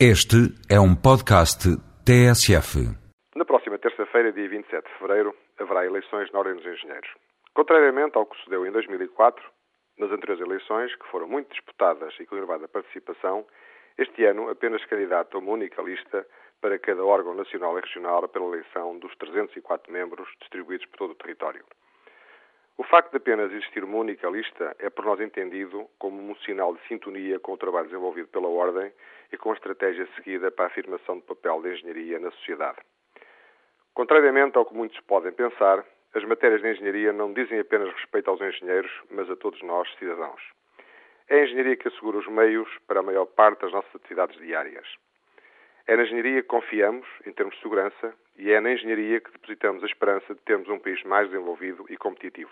Este é um podcast TSF. Na próxima terça-feira, dia 27 de fevereiro, haverá eleições na Ordem dos Engenheiros. Contrariamente ao que sucedeu em 2004, nas anteriores eleições, que foram muito disputadas e com elevada participação, este ano apenas candidata uma única lista para cada órgão nacional e regional pela eleição dos 304 membros distribuídos por todo o território. O facto de apenas existir uma única lista é por nós entendido como um sinal de sintonia com o trabalho desenvolvido pela Ordem e com a estratégia seguida para a afirmação do papel da engenharia na sociedade. Contrariamente ao que muitos podem pensar, as matérias de engenharia não dizem apenas respeito aos engenheiros, mas a todos nós, cidadãos. É a engenharia que assegura os meios para a maior parte das nossas atividades diárias. É na engenharia que confiamos, em termos de segurança, e é na engenharia que depositamos a esperança de termos um país mais desenvolvido e competitivo.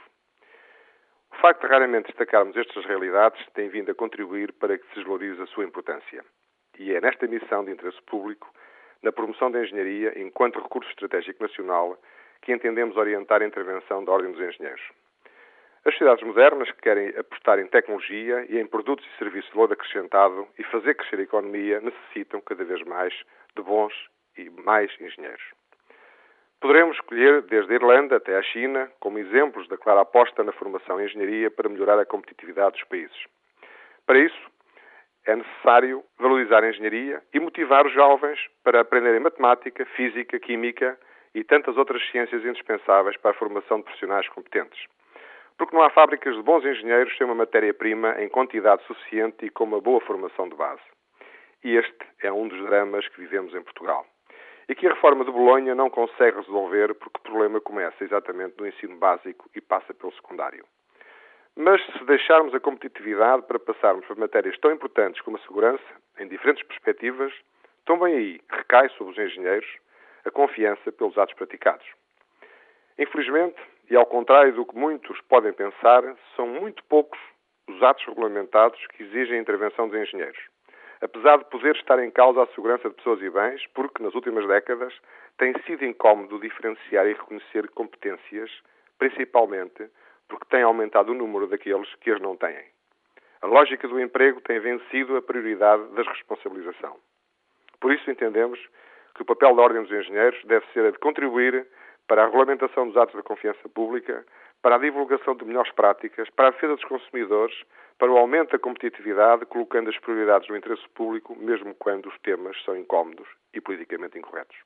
O facto de raramente destacarmos estas realidades tem vindo a contribuir para que se desvalorize a sua importância. E é nesta missão de interesse público, na promoção da engenharia enquanto recurso estratégico nacional, que entendemos orientar a intervenção da Ordem dos Engenheiros. Sociedades modernas que querem apostar em tecnologia e em produtos e serviços de valor acrescentado e fazer crescer a economia necessitam cada vez mais de bons e mais engenheiros. Poderemos escolher desde a Irlanda até a China como exemplos da clara aposta na formação em engenharia para melhorar a competitividade dos países. Para isso, é necessário valorizar a engenharia e motivar os jovens para aprenderem matemática, física, química e tantas outras ciências indispensáveis para a formação de profissionais competentes. Porque não há fábricas de bons engenheiros sem uma matéria-prima em quantidade suficiente e com uma boa formação de base. E este é um dos dramas que vivemos em Portugal e que a reforma de Bolonha não consegue resolver porque o problema começa exatamente no ensino básico e passa pelo secundário. Mas se deixarmos a competitividade para passarmos por matérias tão importantes como a segurança, em diferentes perspectivas, também aí recai sobre os engenheiros a confiança pelos atos praticados. Infelizmente, e ao contrário do que muitos podem pensar, são muito poucos os atos regulamentados que exigem a intervenção dos engenheiros apesar de poder estar em causa a segurança de pessoas e bens, porque nas últimas décadas tem sido incómodo diferenciar e reconhecer competências, principalmente porque tem aumentado o número daqueles que as não têm. A lógica do emprego tem vencido a prioridade da responsabilização. Por isso entendemos que o papel da Ordem dos Engenheiros deve ser a de contribuir para a regulamentação dos atos da confiança pública, para a divulgação de melhores práticas, para a defesa dos consumidores, para o aumento da competitividade, colocando as prioridades no interesse público, mesmo quando os temas são incómodos e politicamente incorretos.